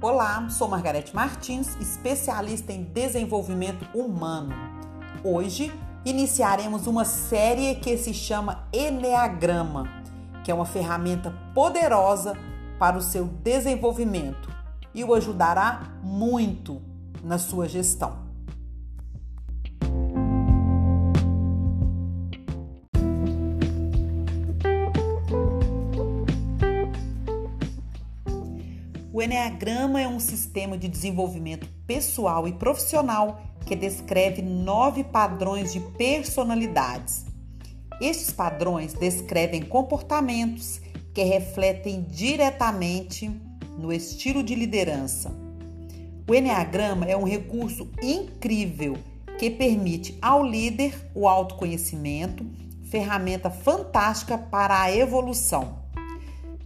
Olá, sou Margarete Martins, especialista em desenvolvimento humano. Hoje iniciaremos uma série que se chama Enneagrama, que é uma ferramenta poderosa para o seu desenvolvimento e o ajudará muito na sua gestão. O Enneagrama é um sistema de desenvolvimento pessoal e profissional que descreve nove padrões de personalidades. Estes padrões descrevem comportamentos que refletem diretamente no estilo de liderança. O Enneagrama é um recurso incrível que permite ao líder o autoconhecimento, ferramenta fantástica para a evolução.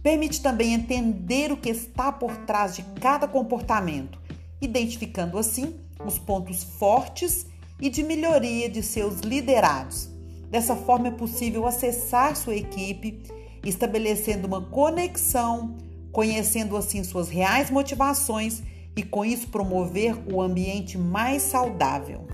Permite também entender o que está por trás de cada comportamento, identificando assim os pontos fortes e de melhoria de seus liderados. Dessa forma é possível acessar sua equipe, estabelecendo uma conexão, conhecendo assim suas reais motivações e com isso promover o ambiente mais saudável.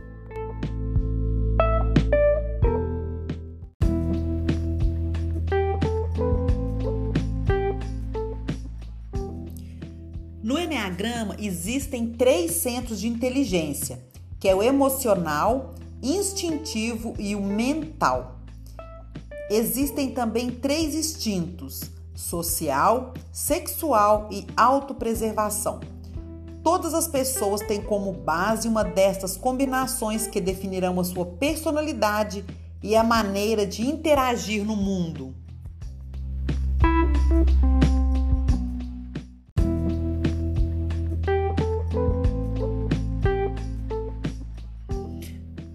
No Enneagrama existem três centros de inteligência, que é o emocional, instintivo e o mental. Existem também três instintos: social, sexual e autopreservação. Todas as pessoas têm como base uma destas combinações que definirão a sua personalidade e a maneira de interagir no mundo.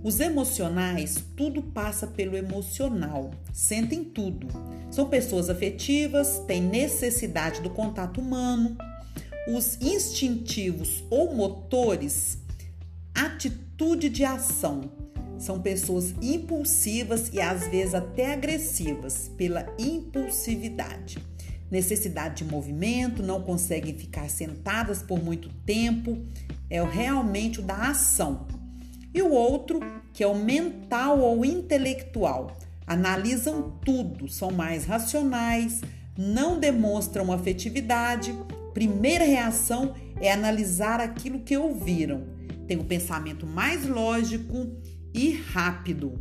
Os emocionais, tudo passa pelo emocional, sentem tudo. São pessoas afetivas, têm necessidade do contato humano. Os instintivos ou motores, atitude de ação. São pessoas impulsivas e às vezes até agressivas pela impulsividade. Necessidade de movimento, não conseguem ficar sentadas por muito tempo, é realmente o da ação e o outro, que é o mental ou intelectual. Analisam tudo, são mais racionais, não demonstram afetividade. Primeira reação é analisar aquilo que ouviram. Tem o pensamento mais lógico e rápido.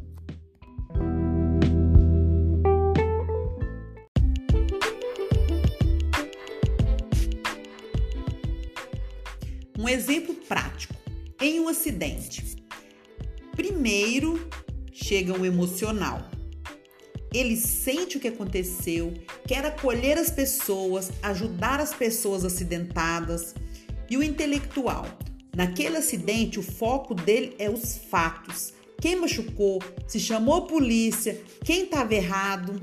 Um exemplo prático: em um acidente, Primeiro chega o emocional. Ele sente o que aconteceu, quer acolher as pessoas, ajudar as pessoas acidentadas. E o intelectual. Naquele acidente, o foco dele é os fatos. Quem machucou, se chamou a polícia, quem estava errado.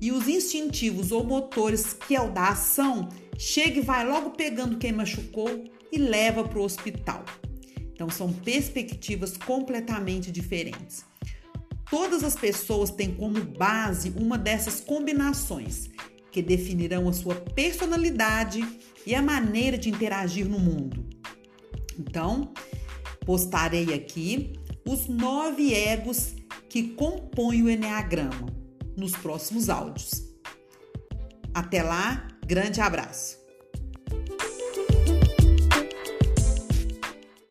E os instintivos ou motores, que é o da ação, chega e vai logo pegando quem machucou e leva para o hospital. Então, são perspectivas completamente diferentes. Todas as pessoas têm como base uma dessas combinações que definirão a sua personalidade e a maneira de interagir no mundo. Então, postarei aqui os nove egos que compõem o Enneagrama nos próximos áudios. Até lá, grande abraço!